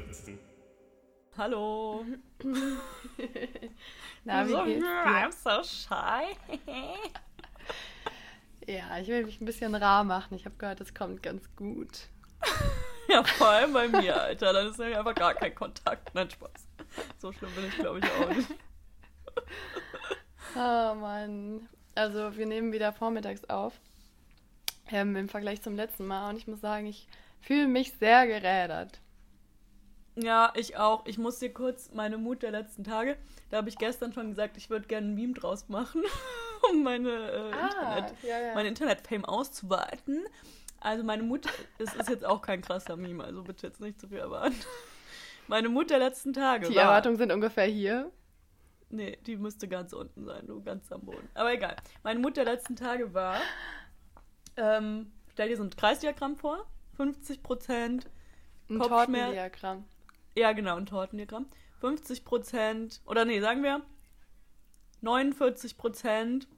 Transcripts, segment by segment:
spritzen. Hallo. Na, wie so, geht's dir? I'm so shy. Ja, ich will mich ein bisschen rar machen. Ich habe gehört, das kommt ganz gut. ja, vor allem bei mir, Alter. Dann ist nämlich einfach gar kein Kontakt. Nein, Spaß. So schlimm bin ich, glaube ich, auch nicht. Oh Mann. Also, wir nehmen wieder vormittags auf. Ähm, Im Vergleich zum letzten Mal. Und ich muss sagen, ich fühle mich sehr gerädert. Ja, ich auch. Ich muss dir kurz meine Mut der letzten Tage. Da habe ich gestern schon gesagt, ich würde gerne ein Meme draus machen, um meine äh, Internet, ja, ja. mein Internet-Fame auszuweiten. Also meine Mut, es ist jetzt auch kein krasser Meme, also bitte jetzt nicht zu viel erwarten. Meine Mut der letzten Tage Die war... Erwartungen sind ungefähr hier. Nee, die müsste ganz unten sein, du ganz am Boden. Aber egal. Meine Mut der letzten Tage war, ähm, stell dir so ein Kreisdiagramm vor, 50 Prozent, Ein Kopfschmerz- Tortendiagramm. Ja genau, ein Tortendiagramm, 50 Prozent, oder nee, sagen wir 49 Prozent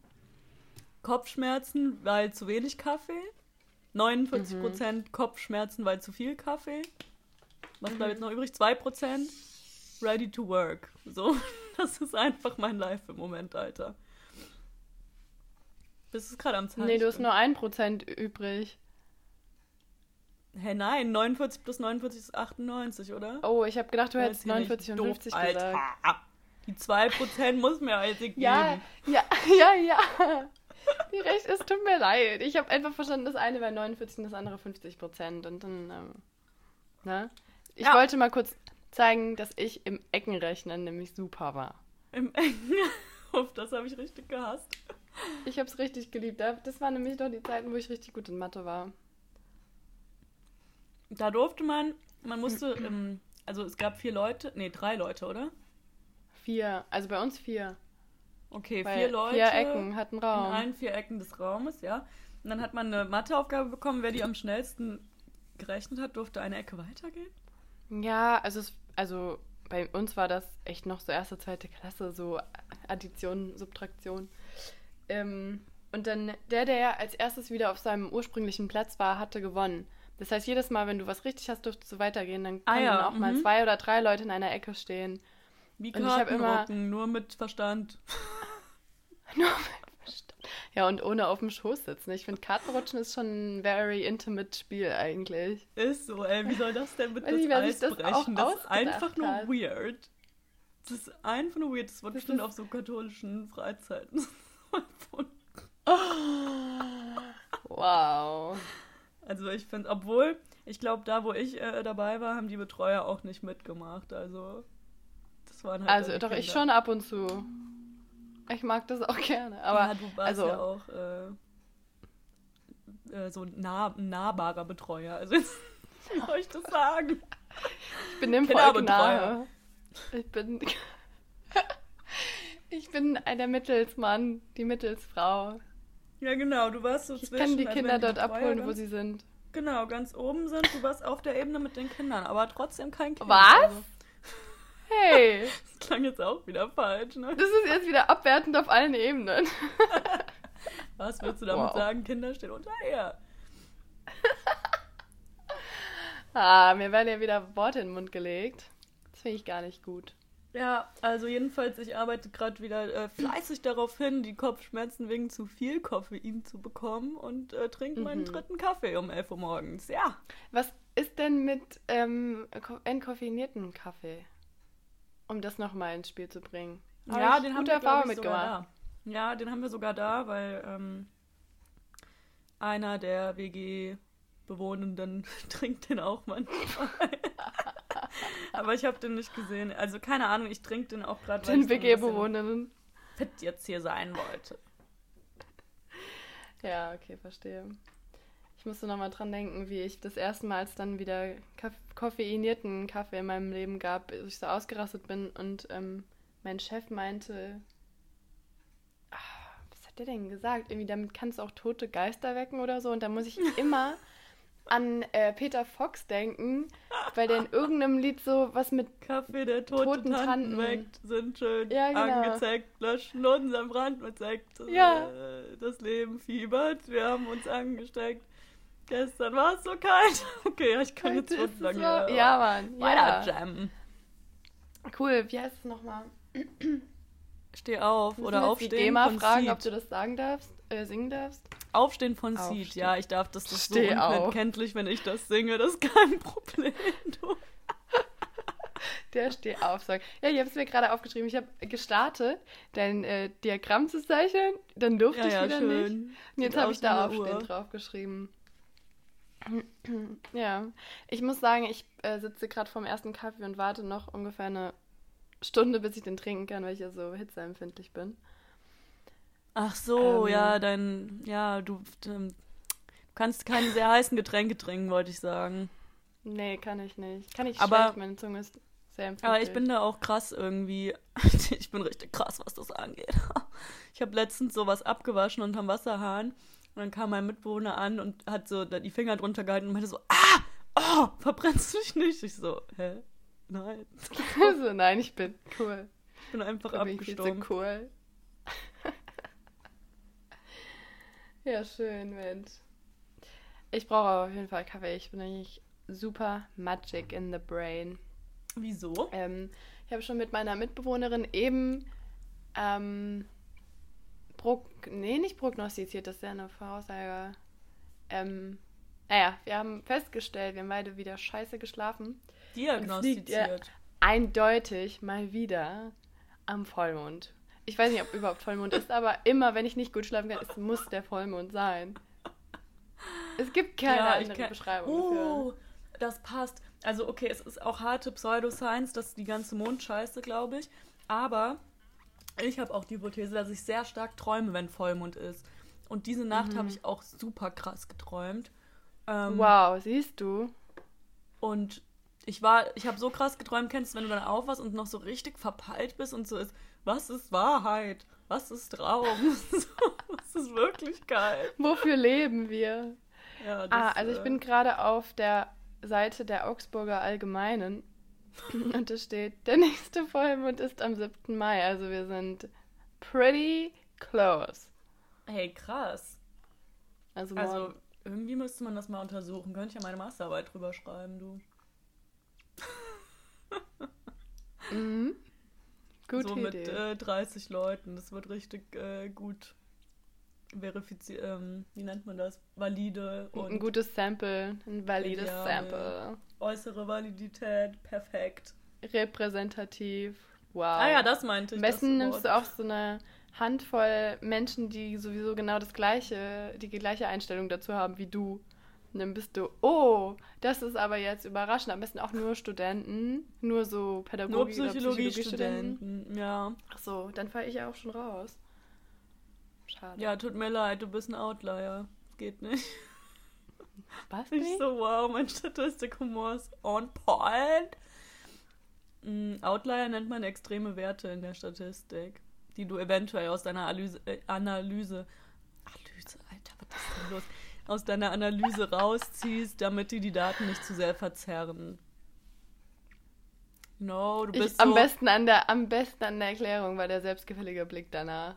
Kopfschmerzen, weil zu wenig Kaffee, 49 Prozent Kopfschmerzen, weil zu viel Kaffee. Was bleibt jetzt noch übrig? 2 Prozent ready to work. So, das ist einfach mein Life im Moment, Alter. Bist du gerade am Zeichen? Nee, du hast nur 1% übrig. Hä, nein, 49 plus 49 ist 98, oder? Oh, ich habe gedacht, du Ja, hättest ist hier nicht 49 und doof, 50 Alter. gesagt. Die 2% muss mir halt geben. Ja, ja, ja, ja. Die recht, es tut mir leid. Ich habe einfach verstanden, das eine wäre 49 und das andere 50 Prozent. Und dann, ähm, ne? Ich Ja. wollte mal kurz zeigen, dass ich im Eckenrechnen nämlich super war. Im Engen. Uff, das habe ich richtig gehasst. Ich habe es richtig geliebt. Da- Das waren nämlich doch die Zeiten, wo ich richtig gut in Mathe war. Da durfte man, man musste, ähm, also es gab vier Leute, nee, drei Leute, oder? Vier, also bei uns vier. Okay, Weil vier Leute. Vier Ecken hatten In Raum. allen vier Ecken des Raumes, ja. Und dann hat man eine Matheaufgabe bekommen, wer die am schnellsten gerechnet hat, durfte eine Ecke weitergehen. Ja, also, es, also bei uns war das echt noch so erste, zweite Klasse, so Addition, Subtraktion. Ähm, und dann der, der als erstes wieder auf seinem ursprünglichen Platz war, hatte gewonnen. Das heißt, jedes Mal, wenn du was richtig hast, durftest du weitergehen. Dann Ah können ja, dann auch mal mhm. zwei oder drei Leute in einer Ecke stehen. Wie Und ich immer- Kartenrocken, nur mit Verstand. Nur mit Verstand. Ja, und ohne auf dem Schoß sitzen. Ich finde, Kartenrutschen ist schon ein very intimate Spiel eigentlich. Ist so, ey, wie soll das denn mit Weiß das wer Eis das brechen? Das ist einfach nur hat. weird. Das ist einfach nur weird. Das wird bestimmt auf so katholischen Freizeiten erfunden. Wow. Also ich finde, obwohl, ich glaube, da wo ich äh, dabei war, haben die Betreuer auch nicht mitgemacht. Also das waren halt Also doch, ich schon ab und zu. Ich mag das auch gerne. Aber ja, du warst also- ja auch äh, äh, so ein, nah, ein nahbarer Betreuer. Also jetzt, wie soll ich das sagen? ich bin dem Volk nahe. Ich bin. ich bin der Mittelsmann, die Mittelsfrau. Ja genau, du warst so Ich zwischen. kann die also Kinder dort abholen, wo ganz- sie sind. Genau, ganz oben sind. Du warst auf der Ebene mit den Kindern, aber trotzdem kein Kind. Was? Also, Hey, das klang jetzt auch wieder falsch, ne? das ist jetzt wieder abwertend auf allen Ebenen. Was willst du damit Wow. sagen? Kinder stehen unter ihr. Ah, mir werden ja wieder Worte in den Mund gelegt. Das finde ich gar nicht gut. Ja, also jedenfalls, ich arbeite gerade wieder äh, fleißig darauf hin, die Kopfschmerzen wegen zu viel Koffein zu bekommen und äh, trinke meinen Mhm. dritten Kaffee um 11 Uhr morgens. Ja. Was ist denn mit ähm, ko- entkoffinierten Kaffee? Um das nochmal ins Spiel zu bringen. Hab ja, ich den haben wir, Erfahrung ich, mitgemacht. da. Ja, den haben wir sogar da, weil ähm, einer der WG-Bewohnenden trinkt den auch manchmal. Aber ich habe den nicht gesehen. Also keine Ahnung, ich trinke den auch gerade, Den WG-Bewohnerinnen. fit jetzt hier sein wollte. Ja, okay, verstehe. Ich musste nochmal dran denken, wie ich das erste Mal, als es dann wieder Kaff koffeinierten Kaffee in meinem Leben gab, ich so ausgerastet bin und ähm, mein Chef meinte, ah, was hat der denn gesagt? Irgendwie, damit kannst du auch tote Geister wecken oder so. Und da muss ich immer an äh, Peter Fox denken, weil der in irgendeinem Lied so was mit Kaffee, der tote Toten Tanten Tanten. weckt, sind schön Ja, genau. angezeigt, löschen unseren Brand mit Sekt. Ja. Äh, Das Leben fiebert, wir haben uns angesteckt. Gestern war es so kalt. Okay, ja, ich kann Heute jetzt ist so so- Ja, Mann. weiter Ja. jammen. Cool, wie heißt es nochmal? Steh auf Müssen oder aufstehen von fragen, ob du das sagen darfst, äh, singen darfst. Aufstehen von Seed. Aufstehen. Ja, ich darf das, das so Steh auf. unkenntlich, wenn ich das singe. Das ist kein Problem. Du. Der Steh auf Song. Ja, ich habe es mir gerade aufgeschrieben. Ich habe gestartet, dein äh, Diagramm zu zeichnen. Dann durfte Ja, ich ja, wieder schön. nicht. Und jetzt habe ich da aufstehen Uhr. draufgeschrieben. ja, ich muss sagen, ich äh, sitze gerade vorm ersten Kaffee und warte noch ungefähr eine Stunde, bis ich den trinken kann, weil ich ja so hitzeempfindlich bin. Ach so, Ähm. ja, dein, ja, du, ähm, du kannst keine sehr heißen Getränke trinken, wollte ich sagen. Nee, kann ich nicht. Kann ich Aber- schlecht, meine Zunge ist sehr empfindlich. Aber ich bin da auch krass irgendwie. Ich bin richtig krass, was das angeht. Ich habe letztens sowas abgewaschen unterm Wasserhahn und dann kam mein Mitbewohner an und hat so die Finger drunter gehalten und meinte so, ah, oh, verbrennst du dich nicht? Ich so, hä? Nein. also, nein, ich bin cool. Ich bin einfach Da bin ich zu abgestorben. cool. Ja, schön, Mensch. Ich brauche auf jeden Fall Kaffee. Ich bin eigentlich super magic in the brain. Wieso? Ähm, ich habe schon mit meiner Mitbewohnerin eben ähm, prog nee, nicht prognostiziert, das ist ja eine Voraussage. Ähm, naja, wir haben festgestellt, wir haben beide wieder scheiße geschlafen. Diagnostiziert. Eindeutig mal wieder am Vollmond. Ich weiß nicht, ob überhaupt Vollmond ist, aber immer, wenn ich nicht gut schlafen kann, es muss der Vollmond sein. Es gibt keine Ja, andere kenn- Beschreibung Oh, das passt. Also, okay, es ist auch harte Pseudoscience, das ist die ganze Mondscheiße, glaube ich. Aber ich habe auch die Hypothese, dass ich sehr stark träume, wenn Vollmond ist. Und diese Nacht Mhm. habe ich auch super krass geträumt. Ähm, Wow, siehst du? Und ich war, ich habe so krass geträumt, kennst du, wenn du dann aufwachst und noch so richtig verpeilt bist und so ist, was ist Wahrheit? Was ist Traum? Was ist Wirklichkeit? Wofür leben wir? Ja, Ah, das, also ich äh, bin gerade auf der Seite der Augsburger Allgemeinen und da steht, der nächste Vollmond ist am 7. Mai. Also wir sind pretty close. Hey, krass. Also, Also, irgendwie müsste man das mal untersuchen. Könnte ich ja meine Masterarbeit drüber schreiben, du. Mhm. Gute so mit äh, 30 Leuten. Das wird richtig äh, gut verifiziert. Ähm, wie nennt man das? Valide ein und gutes Sample, ein valides Ideal. Sample. äußere Validität. Perfekt. Repräsentativ. Wow. Ah ja, das meinte ich. Am besten nimmst du auch so eine Handvoll Menschen, die sowieso genau das gleiche, die gleiche Einstellung dazu haben wie du. Und dann bist du, oh, das ist aber jetzt überraschend. Am besten auch nur Studenten, nur so Nur Pädagogik oder Psychologiestudenten. Psychologiestudenten. Ja. Ach so, dann falle ich ja auch schon raus. Schade. ja, tut mir leid, du bist ein Outlier. Geht nicht. Was Ich nicht? so, wow, mein Statistikhumor ist on point. Mm, Outlier nennt man extreme Werte in der Statistik, die du eventuell aus deiner Analyse, äh, Analyse, Analyse, Alter, was ist denn los? Aus deiner Analyse rausziehst, damit die die Daten nicht zu sehr verzerren. No, du Ich, bist am, so, besten an der, am besten an der Erklärung war der selbstgefällige Blick danach.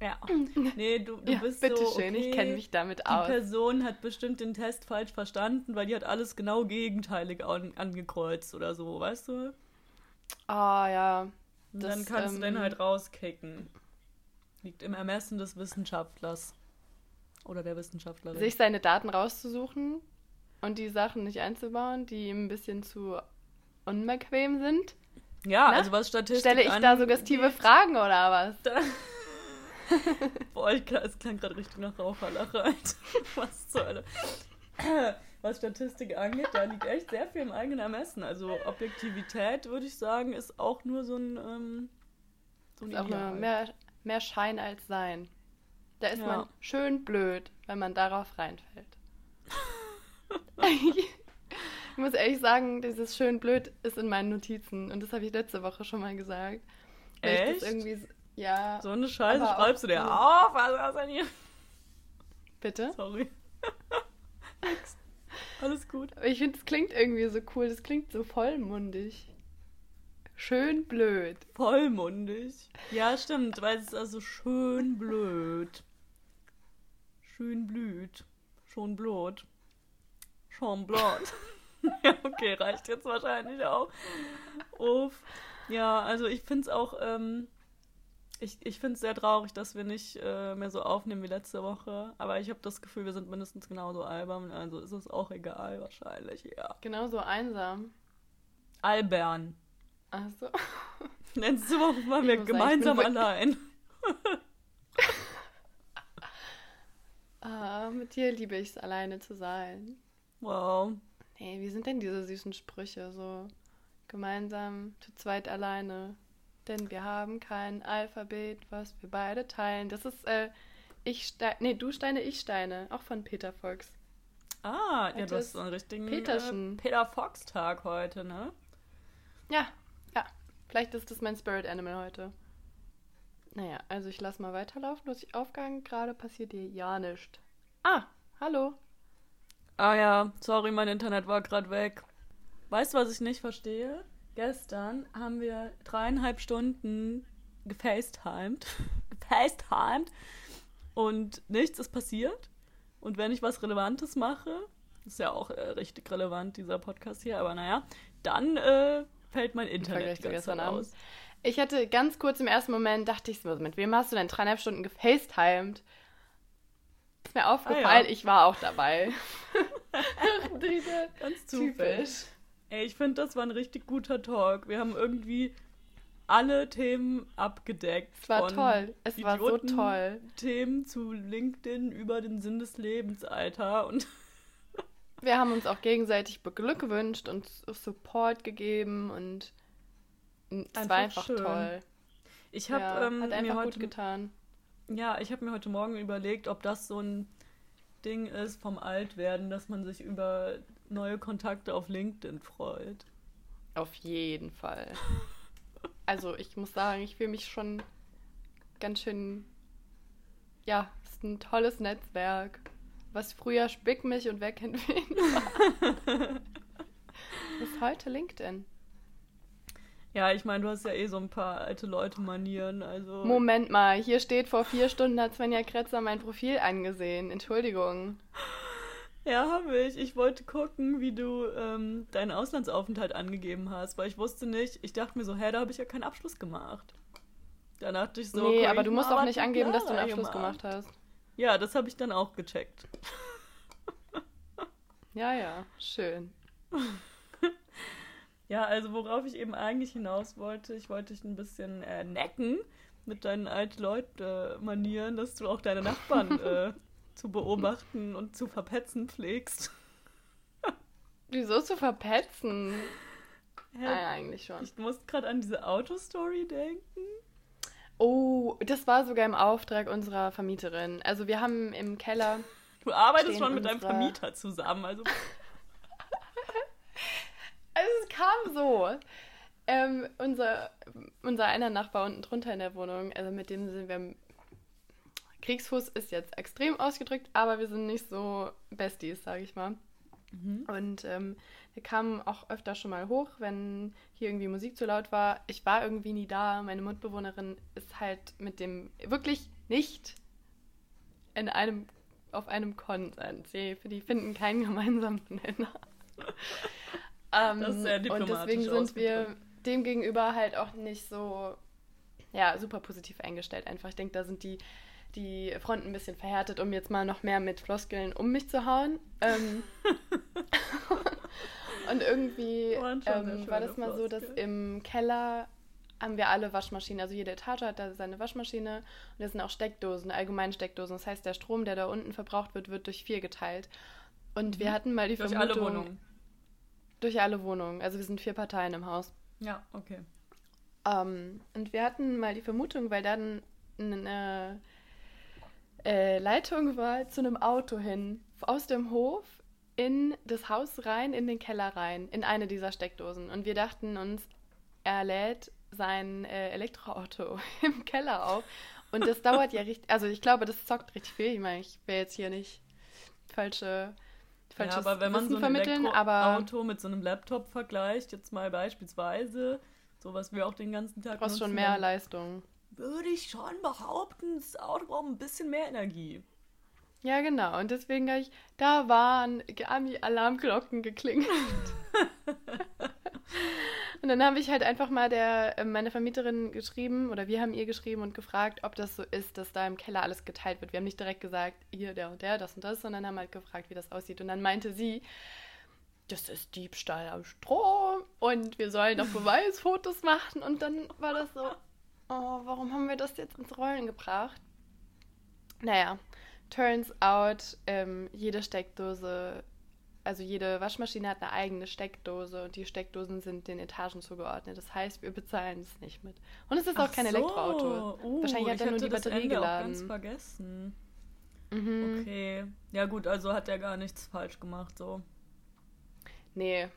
ja, nee, du, du ja, bist bitteschön, so, okay, ich kenne mich damit Die aus. Person hat bestimmt den Test falsch verstanden, weil die hat alles genau gegenteilig an, angekreuzt oder so, weißt du? Ah ja. Das, dann kannst du den ähm, halt rauskicken. Liegt im Ermessen des Wissenschaftlers. Oder der Wissenschaftlerin. sich seine Daten rauszusuchen und die Sachen nicht einzubauen, die ihm ein bisschen zu unbequem sind. ja, Na? also was Statistik Stelle ich da suggestive Fragen oder was? Boah, ich, es klang gerade richtig nach Raucherlache, Alter. Was zur Hölle. Was Statistik angeht, da liegt echt sehr viel im eigenen Ermessen. Also Objektivität, würde ich sagen, ist auch nur so ein, ähm, so ein Ist auch nur mehr, mehr Schein als Sein. Da ist Ja. man schön blöd, wenn man darauf reinfällt. ich muss ehrlich sagen, dieses schön blöd ist in meinen Notizen und das habe ich letzte Woche schon mal gesagt. Echt? irgendwie ja, So eine Scheiße schreibst du dir auf, was ist denn hier? bitte. Sorry. Alles gut. Aber ich finde, es klingt irgendwie so cool, das klingt so vollmundig. Schön blöd. Vollmundig. Ja, stimmt, weil es ist also schön blöd. Schön blüht. Schon Blut. Schon Blut. ja, okay, reicht jetzt wahrscheinlich auch. Uff. Ja, also ich finde es auch, ähm, ich, ich finde es sehr traurig, dass wir nicht äh, mehr so aufnehmen wie letzte Woche. Aber ich habe das Gefühl, wir sind mindestens genauso albern. Also ist es auch egal wahrscheinlich, ja. Genauso einsam. Albern. Ach so. Letzte Woche waren wir sagen, gemeinsam bin allein. Ah, mit dir liebe ich es, alleine zu sein. Wow. Nee, wie sind denn diese süßen Sprüche? So gemeinsam, zu zweit alleine. Denn wir haben kein Alphabet, was wir beide teilen. Das ist, äh, ich Steine, nee, du Steine, ich Steine. Auch von Peter Fox. Ah, ja, Heute du hast ist so einen richtigen Peterschen. Äh, Peter Fox-Tag heute, ne? Ja, ja. Vielleicht ist das mein Spirit Animal heute. Naja, also ich lass mal weiterlaufen. Du hast dich aufgehangen. Gerade passiert dir ja nichts. Ah, hallo. Ah ja, sorry, mein Internet war gerade weg. Weißt du, was ich nicht verstehe? Gestern haben wir dreieinhalb Stunden gefacetimed. gefacetimed. Und nichts ist passiert. Und wenn ich was Relevantes mache, ist ja auch äh, richtig relevant, dieser Podcast hier, aber naja, dann äh, fällt mein Internet gestern Zeit Abend. Ich hatte ganz kurz im ersten Moment, dachte ich so, mit wem hast du denn dreieinhalb Stunden gefacetimed? Ist mir aufgefallen, Ah, ja. ich war auch dabei. Ganz zufällig. typisch. Ey, ich finde, das war ein richtig guter Talk. Wir haben irgendwie alle Themen abgedeckt. Es war toll. Es war so toll. Themen zu LinkedIn über den Sinn des Lebens, Alter. Und Wir haben uns auch gegenseitig beglückwünscht und Support gegeben und es war einfach schön. toll. ich habe ja, ähm, mir heute, gut getan. ja, ich habe mir heute Morgen überlegt, ob das so ein Ding ist vom Altwerden, dass man sich über neue Kontakte auf LinkedIn freut. Auf jeden Fall. Also ich muss sagen, ich fühle mich schon ganz schön. Ja, es ist ein tolles Netzwerk. Was früher Spick mich und wer kennt wen war. ist heute LinkedIn. Ja, ich meine, du hast ja eh so ein paar alte Leute-Manieren, also. Moment mal, hier steht vor vier Stunden hat Svenja Kretzer mein Profil angesehen. Entschuldigung. Ja, habe ich. Ich wollte gucken, wie du ähm, deinen Auslandsaufenthalt angegeben hast, weil ich wusste nicht, ich dachte mir so, hä, da habe ich ja keinen Abschluss gemacht. Dann dachte ich so, nee, aber du musst auch nicht angeben, dass du einen Abschluss gemacht hast. Ja, das habe ich dann auch gecheckt. Ja, ja, schön. Ja, also worauf ich eben eigentlich hinaus wollte, ich wollte dich ein bisschen äh, necken mit deinen alten Leute-Manieren, dass du auch deine Nachbarn äh, zu beobachten und zu verpetzen pflegst. Wieso zu verpetzen? Hä? Ah, ja, eigentlich schon. Ich muss gerade an diese Autostory denken. Oh, das war sogar im Auftrag unserer Vermieterin. Also wir haben im Keller. Du arbeitest schon mit deinem unsere- Vermieter zusammen, also kam so. Ähm, unser, unser einer Nachbar unten drunter in der Wohnung, also mit dem sind wir. Kriegsfuß ist jetzt extrem ausgedrückt, aber wir sind nicht so Besties, sage ich mal. Mhm. Und ähm, wir kamen auch öfter schon mal hoch, wenn hier irgendwie Musik zu laut war. Ich war irgendwie nie da. Meine Mitbewohnerin ist halt mit dem wirklich nicht in einem auf einem Konsens. Sie, die finden keinen gemeinsamen Nenner. ähm, Das ist sehr und diplomatisch deswegen sind wir ausgedrückt. dem gegenüber halt auch nicht so ja, super positiv eingestellt. Einfach, ich denke, da sind die, die Fronten ein bisschen verhärtet, um jetzt mal noch mehr mit Floskeln um mich zu hauen. Ähm, und irgendwie sehr ähm, war das mal so, dass im Keller haben wir alle Waschmaschinen, also jede Etage hat da seine Waschmaschine und da sind auch Steckdosen, allgemeine Steckdosen. Das heißt, der Strom, der da unten verbraucht wird, wird durch vier geteilt. Und wir Mhm. hatten mal die durch Vermutung... alle Wohnungen. Durch alle Wohnungen. Also wir sind vier Parteien im Haus. Ja, okay. Ähm, und wir hatten mal die Vermutung, weil dann eine äh, Leitung war zu einem Auto hin, aus dem Hof in das Haus rein, in den Keller rein, in eine dieser Steckdosen. Und wir dachten uns, er lädt sein äh, Elektroauto im Keller auf. Und das dauert ja richtig, also ich glaube, das zockt richtig viel. Ich meine, ich will jetzt hier nicht falsche, Ja, falsches aber wenn man Wissen so ein vermitteln, aber Elektroauto mit so einem Laptop vergleicht, jetzt mal beispielsweise, so was wir auch den ganzen Tag brauchst schon nutzen, mehr dann Leistung. würde ich schon behaupten, das Auto braucht ein bisschen mehr Energie. Ja, genau. Und deswegen habe ich, da waren Ami-Alarmglocken geklingelt. und dann habe ich halt einfach mal der, äh, meine Vermieterin geschrieben, oder wir haben ihr geschrieben und gefragt, ob das so ist, dass da im Keller alles geteilt wird. Wir haben nicht direkt gesagt, ihr, der und der, das und das, sondern haben halt gefragt, wie das aussieht. Und dann meinte sie, das ist Diebstahl am Strom und wir sollen doch Beweisfotos machen. Und dann war das so, oh, warum haben wir das jetzt ins Rollen gebracht? Naja, turns out, ähm, jede Steckdose, also jede Waschmaschine hat eine eigene Steckdose und die Steckdosen sind den Etagen zugeordnet. Das heißt, wir bezahlen es nicht mit. Und es ist auch Ach kein so. Elektroauto. Uh, Wahrscheinlich hat ich er nur die Batterie Ende auch geladen. ganz vergessen. Mhm. Okay. Ja gut, also hat er gar nichts falsch gemacht so. Nee,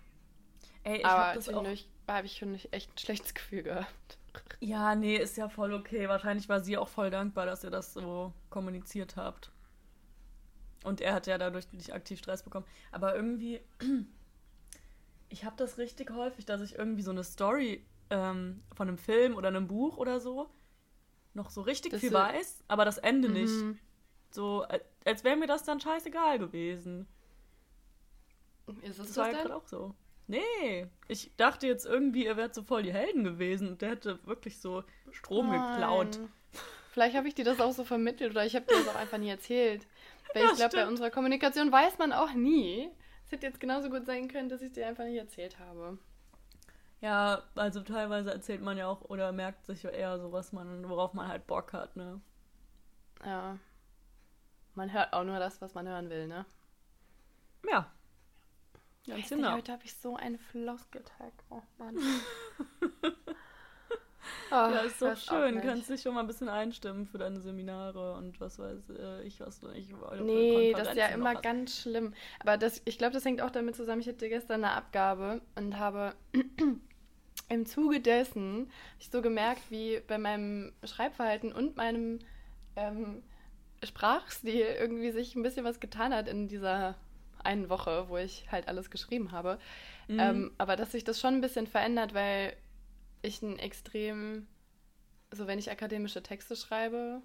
Ey, ich aber hab das auch. habe ich schon echt ein schlechtes Gefühl gehabt. Ja, nee, ist ja voll okay. Wahrscheinlich war sie auch voll dankbar, dass ihr das so kommuniziert habt. Und er hat ja dadurch nicht aktiv Stress bekommen. Aber irgendwie, ich habe das richtig häufig, dass ich irgendwie so eine Story ähm, von einem Film oder einem Buch oder so noch so richtig Das viel weiß, aber das Ende nicht. Mhm. So, als- als wäre mir das dann scheißegal gewesen. Ist Das das, war ja gerade auch so. Nee, ich dachte jetzt irgendwie, ihr wärt so voll die Helden gewesen und der hätte wirklich so Strom geklaut. Nein. Vielleicht habe ich dir das auch so vermittelt oder ich habe dir das auch einfach nie erzählt. Weil Ja, ich glaube, bei unserer Kommunikation weiß man auch nie. Es hätte jetzt genauso gut sein können, dass ich dir einfach nicht erzählt habe. Ja, also teilweise erzählt man ja auch oder merkt sich ja eher so, was man, worauf man halt Bock hat, ne? Ja. Man hört auch nur das, was man hören will, ne? Ja. Ganz Weiß nicht, genau. heute habe ich so einen Floskeltag. Oh Mann. oh, Ja, ist doch schön. Kannst dich schon mal ein bisschen einstimmen für deine Seminare und was weiß äh, ich, was du nicht Nee, das ist ja immer hast. ganz schlimm. Aber das, ich glaube, das hängt auch damit zusammen. Ich hatte gestern eine Abgabe und habe im Zuge dessen hab ich so gemerkt, wie bei meinem Schreibverhalten und meinem ähm, Sprachstil irgendwie sich ein bisschen was getan hat in dieser einen Woche, wo ich halt alles geschrieben habe. Mhm. Ähm, aber dass sich das schon ein bisschen verändert, weil ich ein extrem, so wenn ich akademische Texte schreibe,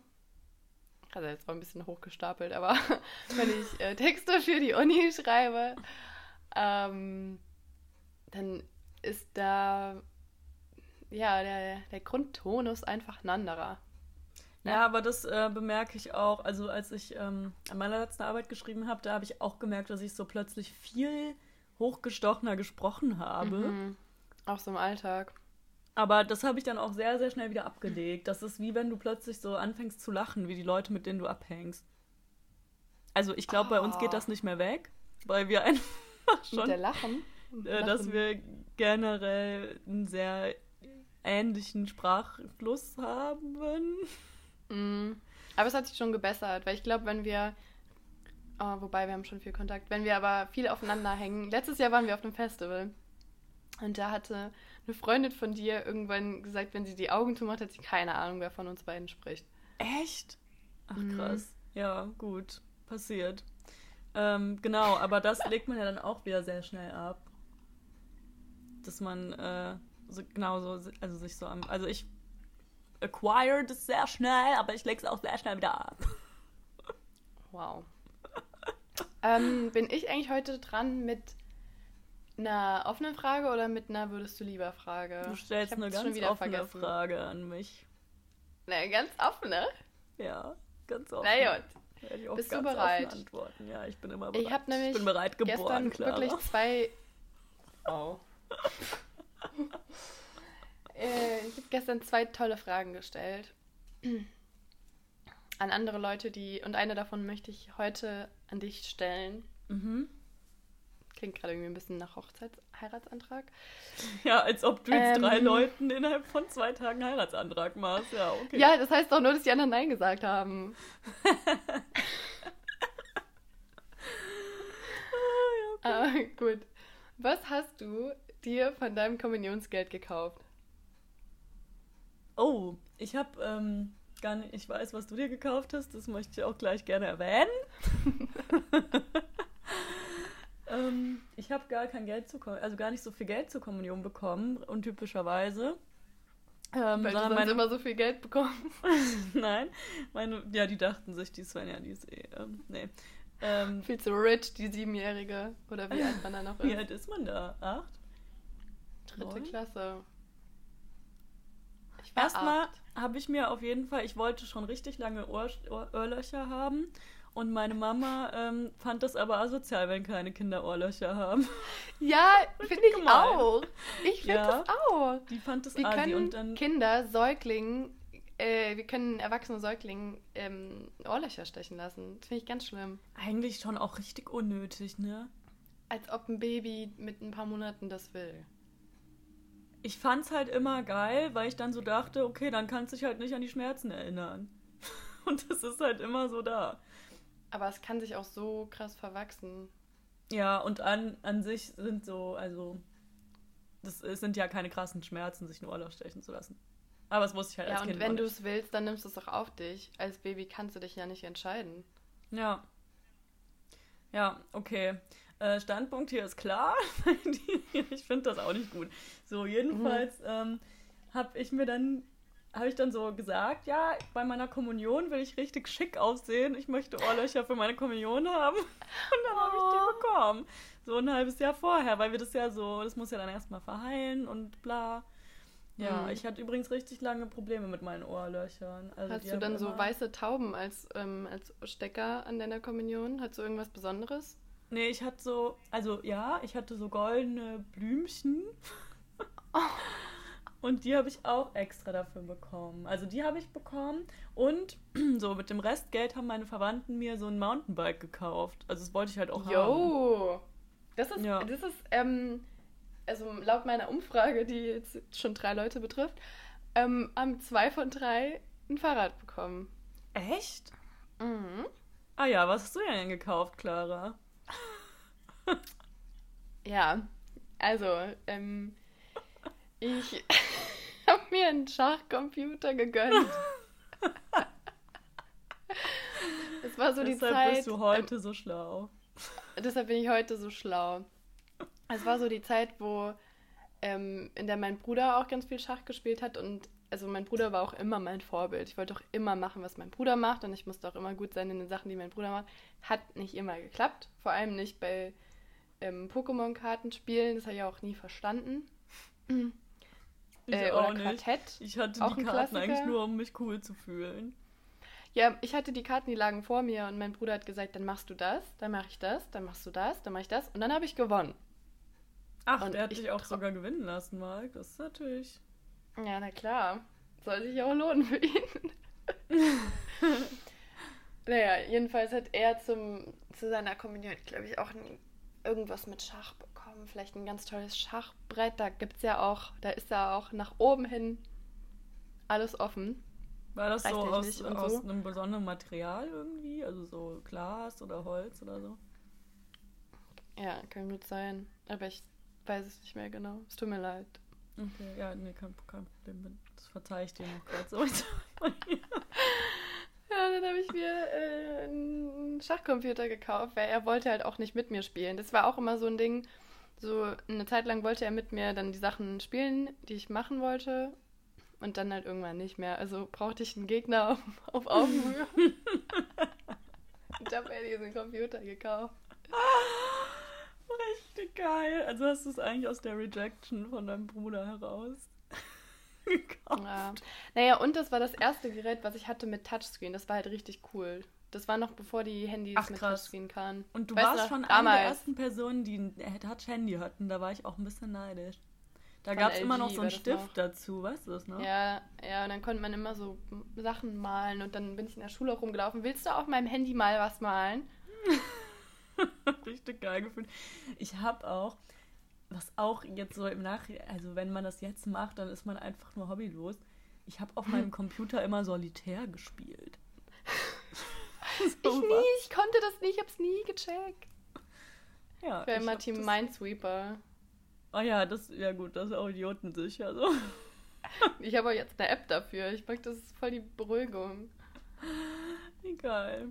also jetzt auch ein bisschen hochgestapelt, aber wenn ich äh, Texte für die Uni schreibe, ähm, dann ist da ja der, der Grundtonus einfach ein anderer. Ja, aber das äh, bemerke ich auch. Also als ich ähm, an meiner letzten Arbeit geschrieben habe, da habe ich auch gemerkt, dass ich so plötzlich viel hochgestochener gesprochen habe. Mhm. Auch so im Alltag. Aber das habe ich dann auch sehr, sehr schnell wieder abgelegt. Das ist wie wenn du plötzlich so anfängst zu lachen, wie die Leute, mit denen du abhängst. Also ich glaube, bei uns geht das nicht mehr weg, weil wir einfach Mit schon, der Lachen. äh, dass Lachen. wir generell einen sehr ähnlichen Sprachfluss haben. Mm. Aber es hat sich schon gebessert, weil ich glaube, wenn wir, oh, wobei wir haben schon viel Kontakt, wenn wir aber viel aufeinander hängen. Letztes Jahr waren wir auf einem Festival und da hatte eine Freundin von dir irgendwann gesagt, wenn sie die Augen zumacht, hat sie keine Ahnung, wer von uns beiden spricht. Echt? Ach Mhm. krass. Ja, gut. Passiert. Ähm, genau, aber das legt man ja dann auch wieder sehr schnell ab. Dass man äh, so genau so, also sich so am. Also ich acquire das sehr schnell, aber ich leg's auch sehr schnell wieder ab. Wow. ähm, bin ich eigentlich heute dran mit einer offenen Frage oder mit einer würdest du lieber Frage? Du stellst Ich eine ganz wieder offene vergessen. Frage an mich. Na, ganz offene? Ja, ganz offen. Na gut. Ich auch Bist du bereit? Antworten. Ja, ich bin immer Ich bereit. hab nämlich bin bereit geboren, Gestern Clara. wirklich zwei. Oh. äh, ich habe gestern zwei tolle Fragen gestellt. An andere Leute, die. Und eine davon möchte ich heute an dich stellen. Mhm. Klingt gerade irgendwie ein bisschen nach Hochzeitsheiratsantrag. Ja, als ob du jetzt drei Ähm. Leuten innerhalb von zwei Tagen Heiratsantrag machst. Ja, okay. Ja, das heißt doch nur, dass die anderen Nein gesagt haben. Ah, Ah, gut. Was hast du dir von deinem Kommunionsgeld gekauft? Oh, ich habe ähm, gar nicht, ich weiß, was du dir gekauft hast, das möchte ich auch gleich gerne erwähnen. ähm, ich habe gar kein Geld zu, also gar nicht so viel Geld zur Kommunion bekommen, untypischerweise. Ähm, Weil du sonst meine... immer so viel Geld bekommen. Nein, meine, ja, die dachten sich, die Svenja, die ist eh, ähm, nee. Ähm, Viel zu rich, die Siebenjährige. Oder wie alt man da noch ist. Wie alt ist man da? Acht? Dritte Neun? Klasse. Erstmal habe ich mir auf jeden Fall, ich wollte schon richtig lange Ohr, Ohr, Ohrlöcher haben. Und meine Mama ähm, fand das aber asozial, wenn keine Kinder Ohrlöcher haben. Ja, finde ich gemein. auch. Ich finde ja, das auch. Die fand das Wir können und dann Kinder, Säuglingen, äh, wir können erwachsene Säuglingen ähm, Ohrlöcher stechen lassen. Das finde ich ganz schlimm. Eigentlich schon auch richtig unnötig, ne? Als ob ein Baby mit ein paar Monaten das will ich fand's halt immer geil, weil ich dann so dachte, okay, dann kannst du dich halt nicht an die Schmerzen erinnern. Und das ist halt immer so da. Aber es kann sich auch so krass verwachsen. Ja, und an, an sich sind so, also, das sind ja keine krassen Schmerzen, sich einen Ohrloch stechen zu lassen. Aber es wusste ich halt ja, als Kind. Ja, und wenn du es willst, dann nimmst du es auch auf dich. Als Baby kannst du dich ja nicht entscheiden. Ja. Ja, okay. Äh, Standpunkt hier ist klar. ich finde das auch nicht gut. So, jedenfalls mhm. ähm, habe ich mir dann habe ich dann so gesagt, ja, bei meiner Kommunion will ich richtig schick aussehen. Ich möchte Ohrlöcher für meine Kommunion haben. Und dann oh. habe ich die oh. bekommen. So ein halbes Jahr vorher, weil wir das ja so, das muss ja dann erstmal verheilen und bla. Ja, mhm. ich hatte übrigens richtig lange Probleme mit meinen Ohrlöchern. Also Hast du dann so weiße Tauben als, ähm, als Stecker an deiner Kommunion? Hast du irgendwas Besonderes? Nee, ich hatte so, also ja, ich hatte so goldene Blümchen. Und die habe ich auch extra dafür bekommen. Also die habe ich bekommen und so mit dem Restgeld haben meine Verwandten mir so ein Mountainbike gekauft. Also das wollte ich halt auch Yo. haben. Jo, das ist, ja. das ist, ähm, also laut meiner Umfrage, die jetzt schon drei Leute betrifft, ähm, haben zwei von drei ein Fahrrad bekommen. Echt? Mhm. Ah ja, was hast du denn gekauft, Clara? ja, also, ähm, ich habe mir einen Schachcomputer gegönnt. Es war so die deshalb Zeit. Deshalb bist du heute ähm, so schlau. Deshalb bin ich heute so schlau. Es war so die Zeit, wo ähm, in der mein Bruder auch ganz viel Schach gespielt hat und also mein Bruder war auch immer mein Vorbild. Ich wollte auch immer machen, was mein Bruder macht und ich musste auch immer gut sein in den Sachen, die mein Bruder macht. Hat nicht immer geklappt, vor allem nicht bei ähm, Pokémon-Kartenspielen. Das habe ich auch nie verstanden. Ich äh, nicht. Quartett. Ich hatte auch die Karten eigentlich nur, um mich cool zu fühlen. Ja, ich hatte die Karten, die lagen vor mir und mein Bruder hat gesagt, dann machst du das, dann mache ich das, dann machst du das, dann mache ich das und dann habe ich gewonnen. Ach, und der hat dich auch sogar gewinnen lassen, Marc. Das ist natürlich ja, na klar. Soll sich auch lohnen für ihn. naja, jedenfalls hat er zum, zu seiner Kommunion, glaube ich, auch ein, irgendwas mit Schach bekommen. Vielleicht ein ganz tolles Schachbrett. Da gibt es ja auch, da ist ja auch nach oben hin alles offen. War das so aus, aus so. einem besonderen Material irgendwie? Also so Glas oder Holz oder so? Ja, kann gut sein. Aber ich weiß es nicht mehr genau. Es tut mir leid. Okay, ja, nee, kein, kein Problem. Das verzeihe ich dir noch gerade so. Dann habe ich mir äh, einen Schachcomputer gekauft, weil er wollte halt auch nicht mit mir spielen. Das war auch immer so ein Ding. So eine Zeit lang wollte er mit mir dann die Sachen spielen, die ich machen wollte. Und dann halt irgendwann nicht mehr. Also brauchte ich einen Gegner auf, auf Augenhöhe. und habe er diesen Computer gekauft. Richtig geil. Also hast du es eigentlich aus der Rejection von deinem Bruder heraus gekauft. Ja. Naja, und das war das erste Gerät, was ich hatte mit Touchscreen. Das war halt richtig cool. Das war noch bevor die Handys Ach, mit Touchscreen kamen. Und du weißt warst schon damals. eine der ersten Personen, die ein Touch-Handy hatten. Da war ich auch ein bisschen neidisch. Da gab es immer noch so einen Stift dazu, weißt du das noch? Ja, ja, und dann konnte man immer so Sachen malen und dann bin ich in der Schule rumgelaufen. Willst du auf meinem Handy mal was malen? Richtig geil gefühlt. Ich habe auch, was auch jetzt so im Nachhinein, also wenn man das jetzt macht, dann ist man einfach nur hobbylos. Ich habe auf meinem Computer immer Solitär gespielt. so ich nie, ich konnte das nicht, ich hab's nie gecheckt. Ja, ich war immer Team Minesweeper. Oh ja, das, ja gut, das ist auch idiotensicher so. ich habe jetzt eine App dafür. Ich mag das ist voll die Beruhigung. Egal.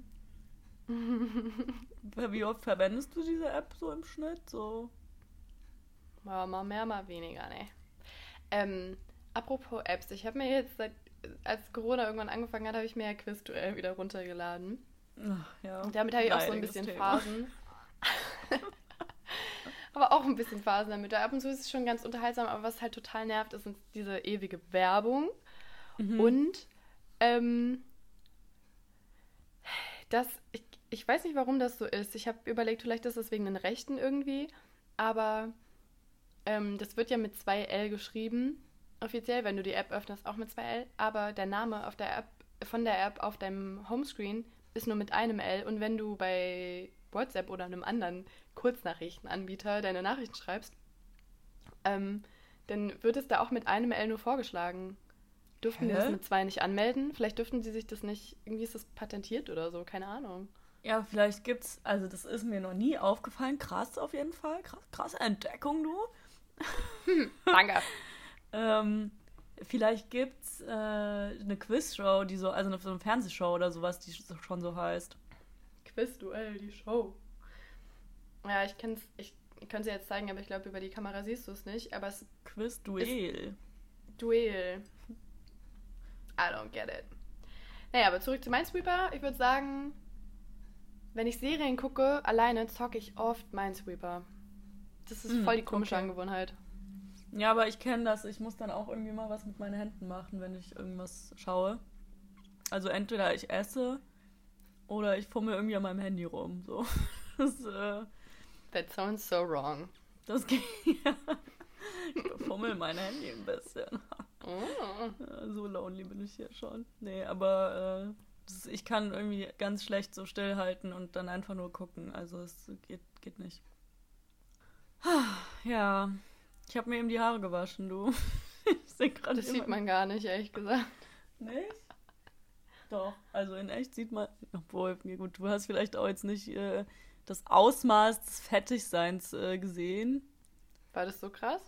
Wie oft verwendest du diese App so im Schnitt? So? Mal, mal mehr, mal weniger, ne? Ähm, Apropos Apps, ich habe mir jetzt seit als Corona irgendwann angefangen hat, habe ich mir ja Quizduell wieder runtergeladen. Ach, ja. Und damit habe ich auch so ein bisschen Thema. Phasen. aber auch ein bisschen Phasen damit. Ab und zu ist es schon ganz unterhaltsam, aber was halt total nervt, ist diese ewige Werbung. Mhm. Und ähm, das, ich, ich weiß nicht, warum das so ist. Ich habe überlegt, vielleicht ist das wegen den Rechten irgendwie, aber ähm, das wird ja mit 2L geschrieben offiziell, wenn du die App öffnest, auch mit 2L, aber der Name auf der App, von der App auf deinem Homescreen ist nur mit einem L und wenn du bei WhatsApp oder einem anderen Kurznachrichtenanbieter deine Nachrichten schreibst, ähm, dann wird es da auch mit einem L nur vorgeschlagen. Dürften die das mit zwei nicht anmelden? Vielleicht dürften sie sich das nicht, irgendwie ist das patentiert oder so, keine Ahnung. Ja, vielleicht gibt's, also das ist mir noch nie aufgefallen, krass auf jeden Fall, krass, krasse Entdeckung, du. Hm, danke. Ähm, vielleicht gibt's äh, eine Quizshow, die so, also eine, so eine Fernsehshow oder sowas, die schon so heißt. Quizduell, die Show. Ja, ich kenn's, ich, könnte es jetzt zeigen, aber ich glaube, über die Kamera siehst du es nicht. Aber es Quizduell. Duell. I don't get it. Naja, aber zurück zu Minesweeper. Ich würde sagen, wenn ich Serien gucke, alleine zocke ich oft Minesweeper. Das ist hm, voll die komische okay. Angewohnheit. Ja, aber ich kenne das. Ich muss dann auch irgendwie mal was mit meinen Händen machen, wenn ich irgendwas schaue. Also entweder ich esse oder ich fummel irgendwie an meinem Handy rum. So. Das, äh, That sounds so wrong. Das geht. Ja. Ich fummel mein Handy ein bisschen. Oh. Ja, so lonely bin ich hier schon. Nee, aber äh, das, ich kann irgendwie ganz schlecht so stillhalten und dann einfach nur gucken. Also es geht, geht nicht. Ja, ich habe mir eben die Haare gewaschen, du. ich das sieht man gar nicht, ehrlich gesagt. Nicht? Doch, also in echt sieht man, obwohl, mir gut, du hast vielleicht auch jetzt nicht äh, das Ausmaß des Fettigseins äh, gesehen. War das so krass?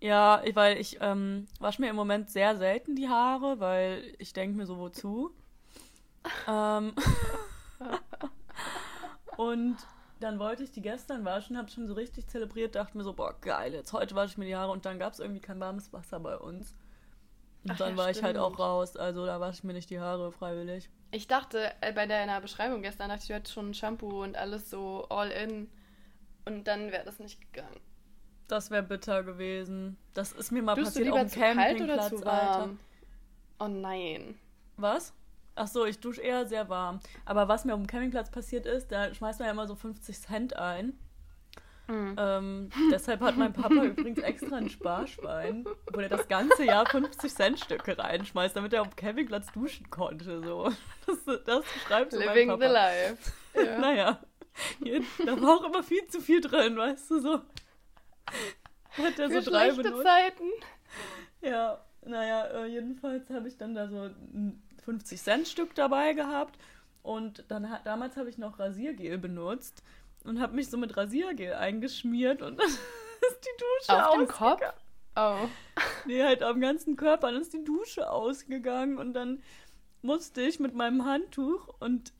Ja, weil ich ähm, wasche mir im Moment sehr selten die Haare, weil ich denke mir so, wozu? ähm, und dann wollte ich die gestern waschen, habe schon so richtig zelebriert, dachte mir so, boah, geil, jetzt heute wasche ich mir die Haare und dann gab es irgendwie kein warmes Wasser bei uns. Und Ach, dann ja, war stimmt. ich halt auch raus, also da wasche ich mir nicht die Haare freiwillig. Ich dachte, äh, bei deiner Beschreibung gestern dachte ich, du hättest schon Shampoo und alles so all in und dann wäre das nicht gegangen. Das wäre bitter gewesen. Das ist mir mal Tust passiert auf dem Campingplatz? Alter. Oh nein. Was? Ach so, ich dusche eher sehr warm. Aber was mir auf dem Campingplatz passiert ist, da schmeißt man ja immer so 50 Cent ein. Mhm. Ähm, deshalb hat mein Papa übrigens extra ein Sparschwein, wo er das ganze Jahr 50 Cent Stücke reinschmeißt, damit er auf dem Campingplatz duschen konnte. So. Das, das schreibt so Living mein Papa. the life. Ja. naja, hier, da war auch immer viel zu viel drin, weißt du so. Hat er so drei schlechte. Zeiten. Ja, naja, äh, jedenfalls habe ich dann da so 50-Cent-Stück dabei gehabt. Und dann damals habe ich noch Rasiergel benutzt und habe mich so mit Rasiergel eingeschmiert und dann ist die Dusche Auf dem Kopf? Oh. Nee, halt am ganzen Körper. Dann ist die Dusche ausgegangen und dann musste ich mit meinem Handtuch und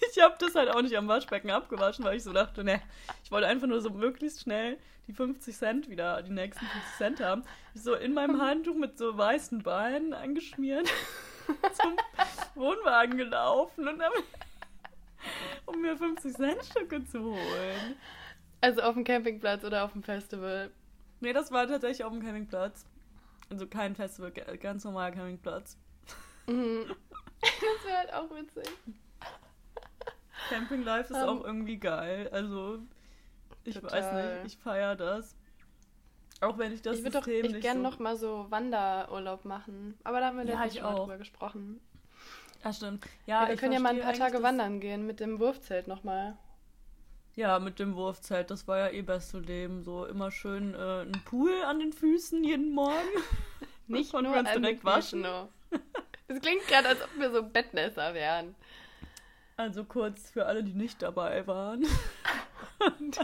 ich habe das halt auch nicht am Waschbecken abgewaschen, weil ich so dachte, ne, ich wollte einfach nur so möglichst schnell die 50 Cent wieder, die nächsten 50 Cent haben. Ich so in meinem Handtuch mit so weißen Beinen angeschmiert zum Wohnwagen gelaufen und dann, um mir 50 Cent Stücke zu holen. Also auf dem Campingplatz oder auf dem Festival? Nee, das war tatsächlich auf dem Campingplatz. Also kein Festival, ganz normaler Campingplatz. Mhm. Das wäre halt auch witzig. Camping Life ist um, auch irgendwie geil. Also, ich total. weiß nicht, ich feiere das. Auch wenn ich das ich System doch, ich nicht gerne so... noch mal so Wanderurlaub machen. Aber da haben wir ja, letztes Mal drüber gesprochen. Ja, stimmt. Ja, ja wir können ja mal ein paar Tage wandern gehen mit dem Wurfzelt nochmal. Ja, mit dem Wurfzelt. Das war ja eh beste Leben. So immer schön äh, ein Pool an den Füßen jeden Morgen. Nicht nur direkt waschen. Das klingt gerade, als ob wir so Bettnässer wären. Also kurz für alle, die nicht dabei waren. und,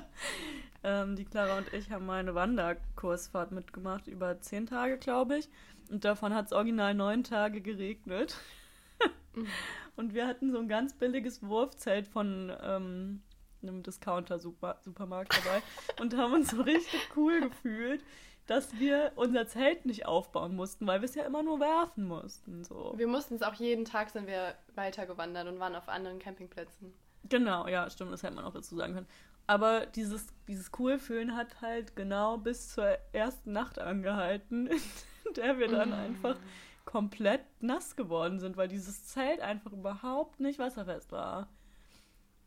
ähm, die Clara und ich haben mal eine Wanderkursfahrt mitgemacht, über zehn Tage, glaube ich. Und davon hat es original neun Tage geregnet. und wir hatten so ein ganz billiges Wurfzelt von ähm, einem Discounter-Supermarkt dabei und haben uns so richtig cool gefühlt dass wir unser Zelt nicht aufbauen mussten, weil wir es ja immer nur werfen mussten. So. Wir mussten es auch jeden Tag, sind wir weitergewandert und waren auf anderen Campingplätzen. Genau, ja, stimmt, das hätte man auch dazu sagen können. Aber dieses, dieses Cool-Fühlen hat halt genau bis zur ersten Nacht angehalten, in der wir dann Mm. einfach komplett nass geworden sind, weil dieses Zelt einfach überhaupt nicht wasserfest war.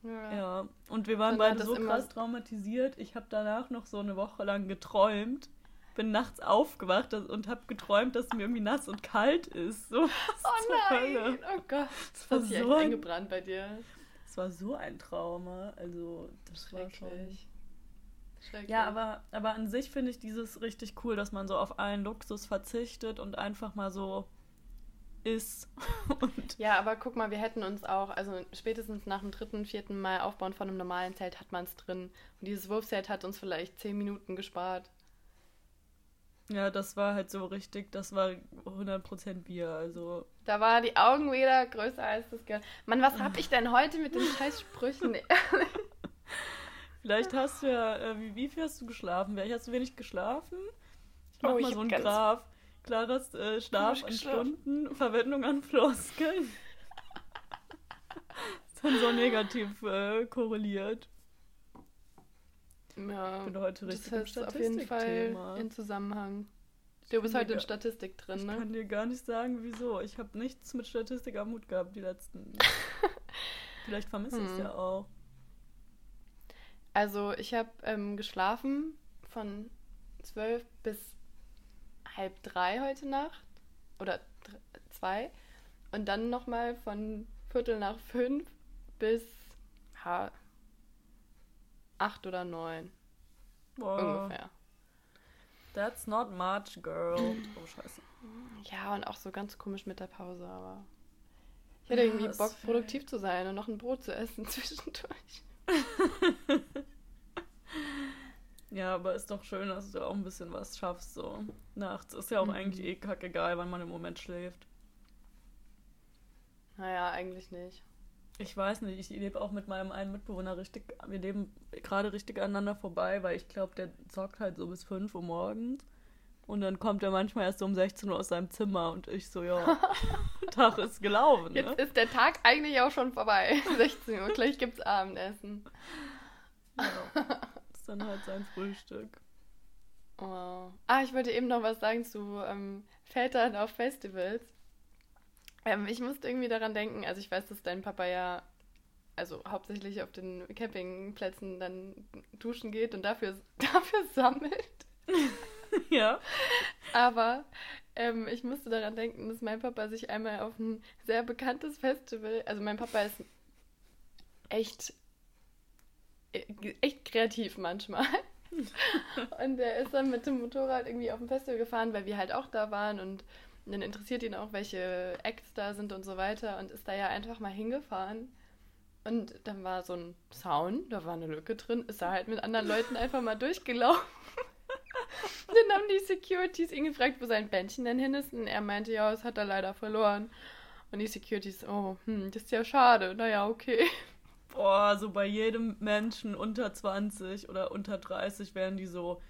Ja. Ja, und wir waren hat beide so krass traumatisiert. Ich habe danach noch so eine Woche lang geträumt. Bin nachts aufgewacht und habe geträumt, dass mir irgendwie nass und kalt ist. So, Oh nein! Hölle? Oh Gott, das war hat sich echt so ein- eingebrannt bei dir. Das war so ein Trauma. Also, das war schon. Schrecklich. Ja, aber, aber an sich finde ich dieses richtig cool, dass man so auf allen Luxus verzichtet und einfach mal so ist. Und Ja, aber guck mal, wir hätten uns auch, also spätestens nach dem dritten, vierten Mal Aufbauen von einem normalen Zelt hat man es drin. Und dieses Wurfzelt hat uns vielleicht zehn Minuten gespart. Ja, das war halt so richtig, das war 100% Bier. Also, Da waren die Augen wieder größer als das Geld. Mann, was hab ich denn heute mit den scheiß Sprüchen? vielleicht hast du ja, äh, wie, wie viel hast du geschlafen? Vielleicht hast du wenig geschlafen? Ich mach Oh, mal so einen Graph. Klares äh, Schlaf an. Stunden, Verwendung an Floskeln. ist dann so negativ äh, korreliert. Ja, Ich bin heute das richtig im auf jeden Fall in Zusammenhang. Du bist heute in Statistik drin, Ich ne? kann dir gar nicht sagen, wieso. Ich habe nichts mit Statistik am Hut gehabt die letzten. Vielleicht vermisse ich es Hm. ja auch. Also ich habe ähm, geschlafen von zwölf bis halb drei heute Nacht oder zwei und dann nochmal von Viertel nach fünf bis ja, acht oder neun Boah, ungefähr. That's not much, girl. Oh, scheiße. Ja, und auch so ganz komisch mit der Pause, aber ich irgendwie Ja, es Bock, fällt- produktiv zu sein und noch ein Brot zu essen zwischendurch. Ja, aber ist doch schön, dass du auch ein bisschen was schaffst, so. Nachts ist ja auch Mhm. eigentlich eh kackegal, wann man im Moment schläft. Naja, eigentlich nicht. Ich weiß nicht, ich lebe auch mit meinem einen Mitbewohner richtig, wir leben gerade richtig aneinander vorbei, weil ich glaube, der zockt halt so bis 5 Uhr morgens. Und dann kommt er manchmal erst um 16 Uhr aus seinem Zimmer und ich so, ja, Tag ist gelaufen, ne? Jetzt ist der Tag eigentlich auch schon vorbei. 16 Uhr, gleich gibt's Abendessen. Ja. ist dann halt sein Frühstück. Oh. Ah, ich wollte eben noch was sagen zu ähm, Vätern auf Festivals. Ähm, ich musste irgendwie daran denken, also ich weiß, dass dein Papa ja also hauptsächlich auf den Campingplätzen dann duschen geht und dafür, dafür sammelt. ja. Aber ähm, ich musste daran denken, dass mein Papa sich einmal auf ein sehr bekanntes Festival, also mein Papa ist echt, äh, echt kreativ manchmal. und er ist dann mit dem Motorrad irgendwie auf dem Festival gefahren, weil wir halt auch da waren und dann interessiert ihn auch, welche Acts da sind und so weiter und ist da ja einfach mal hingefahren. Und dann war so ein Zaun, da war eine Lücke drin, ist er halt mit anderen Leuten einfach mal durchgelaufen. dann haben die Securities ihn gefragt, wo sein Bändchen denn hin ist. Und er meinte, ja, das hat er leider verloren. Und die Securities, oh, hm, das ist ja schade. Naja, okay. Boah, so bei jedem Menschen unter 20 oder unter 30 werden die so,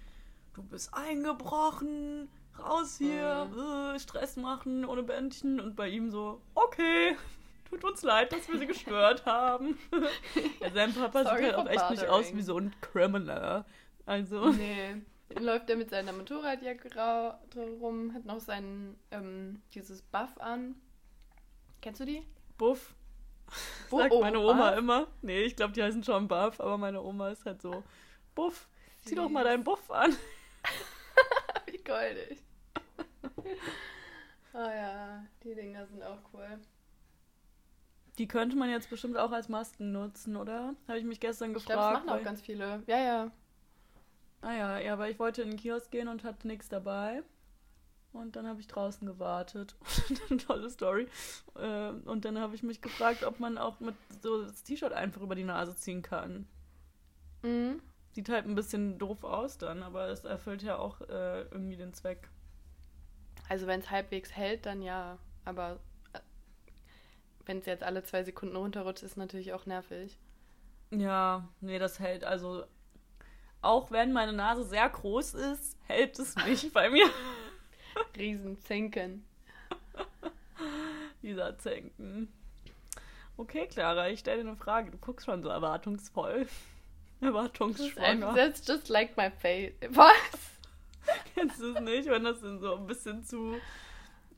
du bist eingebrochen, raus hier, äh, Stress machen ohne Bändchen. Und bei ihm so, okay, tut uns leid, dass wir sie gestört haben. ja, sein Papa Sorry sieht halt auch echt nicht aus wie so ein Criminal. Also, Nee. Läuft er mit seiner Motorradjacke ra- rum, hat noch sein, ähm, dieses Buff an. Kennst du die? Buff. Wo- Sagt oh, meine Oma was? immer. Nee, ich glaube, die heißen schon Buff, aber meine Oma ist halt so, Buff, zieh doch mal deinen Buff an. Wie goldig. oh ja, die Dinger sind auch cool. Die könnte man jetzt bestimmt auch als Masken nutzen, oder? Habe ich mich gestern Ich gefragt. glaube, das machen weil- auch ganz viele. Ja, ja. Ah ja, ja, weil ich wollte in den Kiosk gehen und hatte nichts dabei. Und dann habe ich draußen gewartet. Tolle Story. Äh, Und dann habe ich mich gefragt, ob man auch mit so das T-Shirt einfach über die Nase ziehen kann. Mhm. Sieht halt ein bisschen doof aus dann, aber es erfüllt ja auch äh, irgendwie den Zweck. Also wenn es halbwegs hält, dann ja. Aber wenn es jetzt alle zwei Sekunden runterrutscht, ist natürlich auch nervig. Ja, nee, das hält also auch wenn meine Nase sehr groß ist, hält es nicht bei mir. Riesenzinken. Dieser Zinken. Okay, Clara, ich stelle dir eine Frage. Du guckst schon so erwartungsvoll. Erwartungsschwanger. That's just like my face. Was? Kennst du es nicht, wenn das in so ein bisschen zu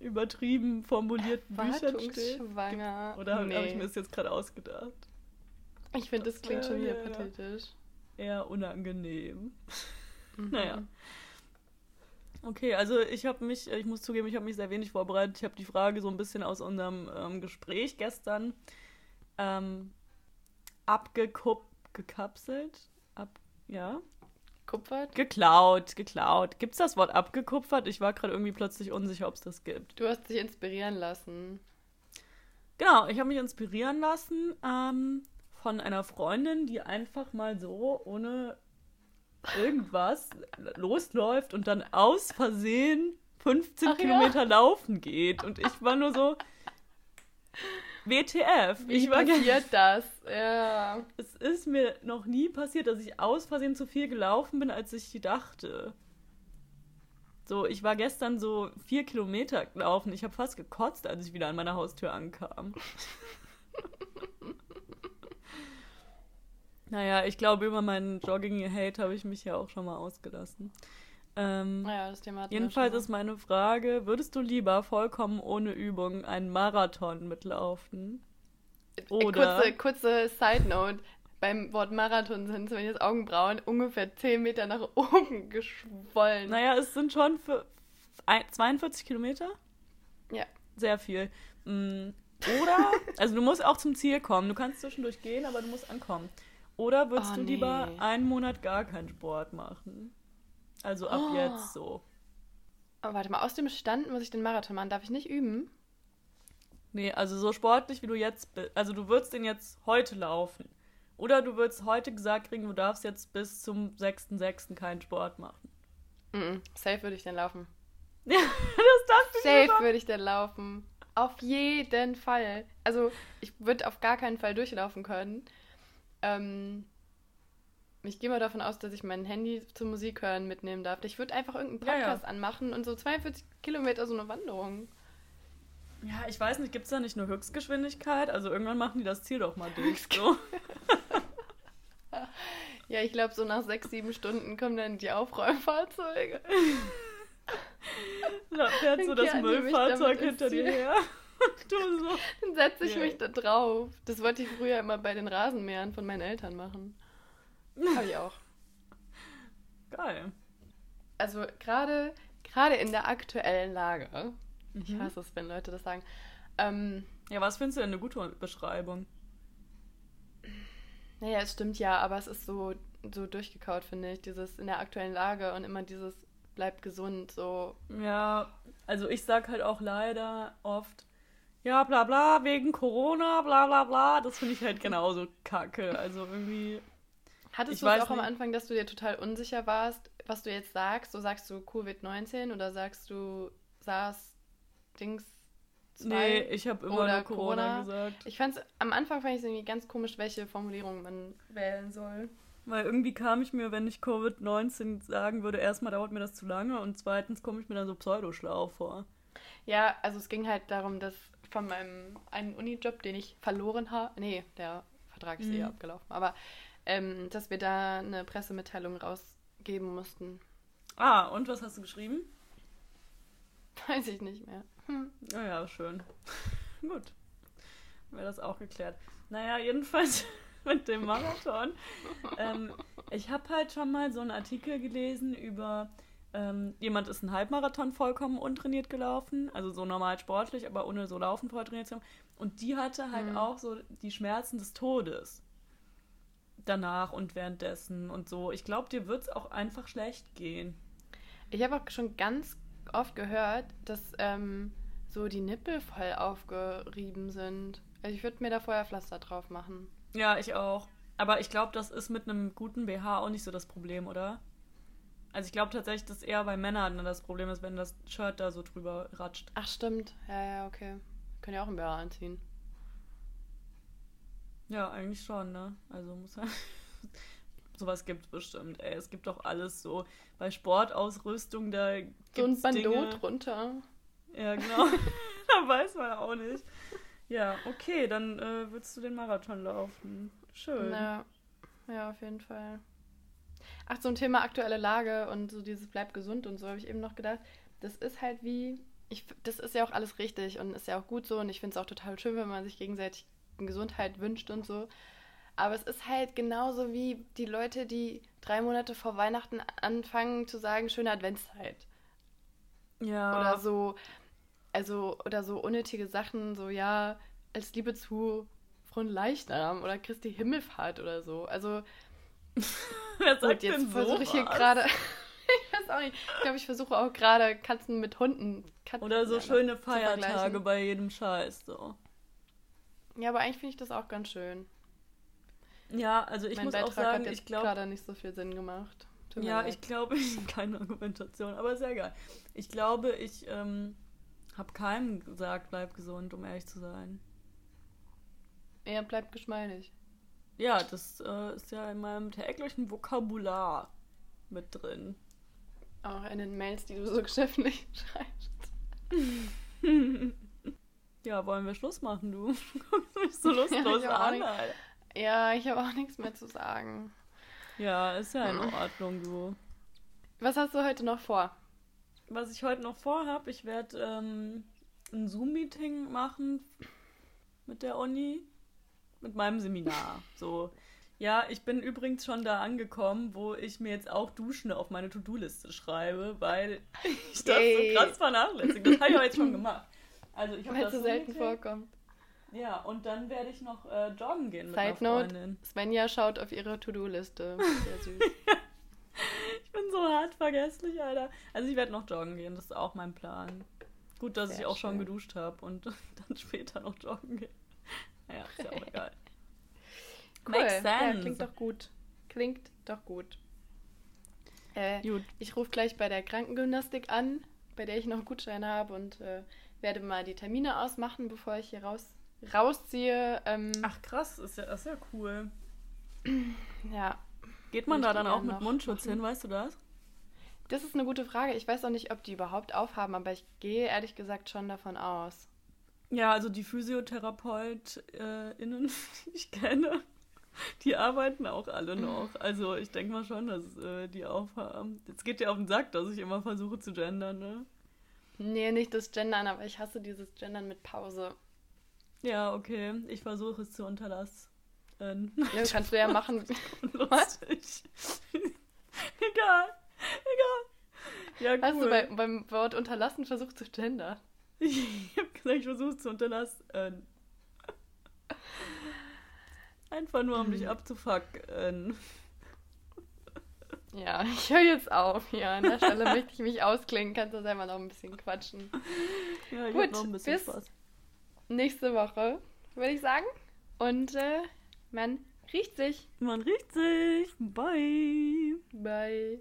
übertrieben formulierten Büchern steht? Oder nee. habe ich mir das jetzt gerade ausgedacht? Ich finde, das klingt Ja, schon wieder ja, pathetisch. Eher unangenehm. Mhm. Naja. Okay, also ich habe mich, ich muss zugeben, ich habe mich sehr wenig vorbereitet. Ich habe die Frage so ein bisschen aus unserem ähm, Gespräch gestern ähm, abgekupp, gekapselt, ab, ja, Kupfert? geklaut, geklaut. Gibt's das Wort abgekupfert? Ich war gerade irgendwie plötzlich unsicher, ob es das gibt. Du hast dich inspirieren lassen. Genau, ich habe mich inspirieren lassen ähm, von einer Freundin, die einfach mal so ohne irgendwas losläuft und dann aus Versehen 15 Ach ja. Kilometer laufen geht. Und ich war nur so, WTF. Wie ich war passiert das? Ja. Es ist mir noch nie passiert, dass ich aus Versehen zu viel gelaufen bin, als ich dachte. So, ich war gestern so vier Kilometer gelaufen. Ich habe fast gekotzt, als ich wieder an meiner Haustür ankam. naja, ich glaube, über meinen Jogging-Hate habe ich mich ja auch schon mal ausgelassen. Ähm, Naja, das Thema jedenfalls ist meine Frage, würdest du lieber vollkommen ohne Übung einen Marathon mitlaufen? Äh, oder- Kurze, kurze Side Note. Beim Wort Marathon sind zumindest Augenbrauen ungefähr 10 Meter nach oben geschwollen. Naja, es sind schon für ein- 42 Kilometer? Ja. Sehr viel. Mm, Oder, also du musst auch zum Ziel kommen. Du kannst zwischendurch gehen, aber du musst ankommen. Oder würdest Oh, du nee. lieber einen Monat gar keinen Sport machen? Also ab Oh. jetzt so. Aber warte mal, aus dem Stand muss ich den Marathon machen. Darf ich nicht üben? Nee, also so sportlich wie du jetzt bist. Also du würdest den jetzt heute laufen. Oder du würdest heute gesagt kriegen, du darfst jetzt bis zum 6.6. keinen Sport machen. Mhm. Safe würde ich denn laufen. Ja, das dachte ich mir Safe würde ich denn laufen. Auf jeden Fall. Also, ich würde auf gar keinen Fall durchlaufen können. Ähm, ich gehe mal davon aus, dass ich mein Handy zum Musik hören mitnehmen darf. Ich würde einfach irgendeinen Ja, ja. Podcast anmachen und so 42 Kilometer so eine Wanderung. Ja, ich weiß nicht, gibt es da nicht nur Höchstgeschwindigkeit? Also irgendwann machen die das Ziel doch mal durch. So. Ja, ich glaube, so nach sechs, sieben Stunden kommen dann die Aufräumfahrzeuge. Da fährt so das Müllfahrzeug hinter dir her. So. Dann setze ich Ja. mich da drauf. Das wollte ich früher immer bei den Rasenmähern von meinen Eltern machen. Habe ich auch. Geil. Also gerade gerade in der aktuellen Lage, ich Mhm. hasse es, wenn Leute das sagen, ähm, Ja, was findest du denn eine gute Beschreibung? naja, es stimmt ja, aber es ist so, so durchgekaut, finde ich, dieses in der aktuellen Lage und immer dieses bleibt gesund, so, Ja, also ich sag halt auch leider oft, ja, bla bla, wegen Corona, bla bla bla. Das finde ich halt genauso kacke. Also irgendwie. Hattest du es auch am nicht. Anfang, dass du dir total unsicher warst, was du jetzt sagst? So sagst du Covid-19 oder sagst du SARS, Dings 2? Nee, ich habe immer Oder nur Corona, Corona. gesagt. Ich fand's, am Anfang fand ich es irgendwie ganz komisch, welche Formulierung man wählen soll. Weil irgendwie kam ich mir, wenn ich Covid-19 sagen würde, erstmal dauert mir das zu lange und zweitens komme ich mir dann so pseudoschlau vor. Ja, also es ging halt darum, dass von meinem einen Unijob, den ich verloren habe, nee, der Vertrag ist eh Mhm. abgelaufen, aber ähm, dass wir da eine Pressemitteilung rausgeben mussten. Ah, und was hast du geschrieben? Weiß ich nicht mehr. Hm. Ja, ja, schön. Gut. Wäre das auch geklärt. Naja, jedenfalls mit dem Marathon. ähm, ich habe halt schon mal so einen Artikel gelesen über, ähm, jemand ist einen Halbmarathon vollkommen untrainiert gelaufen, also so normal sportlich, aber ohne so Laufen voll trainiert zu haben. Und die hatte halt Mhm. auch so die Schmerzen des Todes. Danach und währenddessen und so. Ich glaube, dir wird es auch einfach schlecht gehen. Ich habe auch schon ganz oft gehört, dass ähm, so die Nippel voll aufgerieben sind. Also ich würde mir da vorher Pflaster drauf machen. Ja, ich auch. Aber ich glaube, das ist mit einem guten BH auch nicht so das Problem, oder? Also ich glaube tatsächlich, dass eher bei Männern dann das Problem ist, wenn das Shirt da so drüber ratscht. Ach stimmt, ja, ja, okay. Können ja auch einen BH anziehen. Ja, eigentlich schon, ne? Also muss halt. sowas gibt es bestimmt. Ey, es gibt doch alles so. Bei Sportausrüstung, da So ein Bandeau Dinge. drunter. Ja, genau. da weiß man auch nicht. Ja, okay, dann äh, würdest du den Marathon laufen. Schön. Ja. ja, auf jeden Fall. Ach, zum Thema aktuelle Lage und so dieses Bleib gesund und so habe ich eben noch gedacht. Das ist halt wie, ich, das ist ja auch alles richtig und ist ja auch gut so und ich finde es auch total schön, wenn man sich gegenseitig Gesundheit wünscht und so. Aber es ist halt genauso wie die Leute, die drei Monate vor Weihnachten anfangen zu sagen, schöne Adventszeit. Ja. Oder so, also, oder so unnötige Sachen, so ja, als Liebe zu Fronleichnam oder Christi Himmelfahrt oder so. Also, Wer sagt jetzt denn versuche ich hier gerade. ich weiß auch nicht. Ich glaube, ich versuche auch gerade Katzen mit Hunden. Katzen, Oder so schöne. Feiertage bei jedem Scheiß. So. Ja, aber eigentlich finde ich das auch ganz schön. Ja, also ich mein muss Beitrag auch sagen, hat ich glaube, gerade nicht so viel Sinn gemacht. Tut ja, ich glaube, keine Argumentation, aber sehr geil. Ich glaube, ich ähm, habe keinem gesagt, bleib gesund, um ehrlich zu sein. Er bleibt geschmeidig. Ja, das äh, ist ja in meinem täglichen Vokabular mit drin. Auch in den Mails, die du so geschäftlich schreibst. ja, wollen wir Schluss machen, du? Du guckst mich so Ja, lustlos auch an, Alter. Ja, ich habe auch nichts mehr zu sagen. Ja, ist ja in Ordnung, du. Was hast du heute noch vor? Was ich heute noch vorhab, ich werde ähm, ein Zoom-Meeting machen mit der Uni, mit meinem Seminar. So, ja, ich bin übrigens schon da angekommen, wo ich mir jetzt auch Duschen auf meine To-Do-Liste schreibe, weil ich das Yay. so krass vernachlässige. Das habe ich aber jetzt schon gemacht. Also ich habe das es so selten vorkommt. Ja, und dann werde ich noch äh, joggen gehen mit Side note. Freundin. Svenja schaut auf ihre To-Do-Liste. Sehr süß. Ich bin so hart vergesslich, Alter. Also ich werde noch joggen gehen, das ist auch mein Plan. Gut, dass Sehr ich auch schon schön. geduscht habe und dann später noch joggen gehe. Ja, ist ja auch egal. Cool. Makes Ja, sense. klingt doch gut. Klingt doch gut. Äh, Gut. ich rufe gleich bei der Krankengymnastik an, bei der ich noch einen Gutschein habe und äh, werde mal die Termine ausmachen, bevor ich hier raus, rausziehe. Ähm, Ach krass, ist ja, ist ja cool. ja, Geht man da dann auch mit Mundschutz hin, weißt du das? das ist eine gute Frage. Ich weiß auch nicht, ob die überhaupt aufhaben, aber ich gehe ehrlich gesagt schon davon aus. Ja, also die PhysiotherapeutInnen, die ich kenne, die arbeiten auch alle noch. Also ich denke mal schon, dass äh, die aufhaben. Jetzt geht dir auf den Sack, dass ich immer versuche zu gendern, ne? Nee, nicht das Gendern, aber ich hasse dieses Gendern mit Pause. Ja, okay. Ich versuche es zu unterlassen. Ja, kannst du ja machen. Lustig. egal. Egal. Ja, cool. Hast du bei, beim Wort unterlassen versucht zu gendern? Ich habe gesagt, ich versuche es zu unterlassen. Einfach nur, um dich abzufucken. Ja, ich höre jetzt auf. Hier an der Stelle möchte ich mich ausklingen. Kannst du selber noch ein bisschen quatschen. Ja, Gut, noch ein bisschen bis- Spaß. Nächste Woche, würde ich sagen. Und äh, man riecht sich. Man riecht sich. Bye. Bye.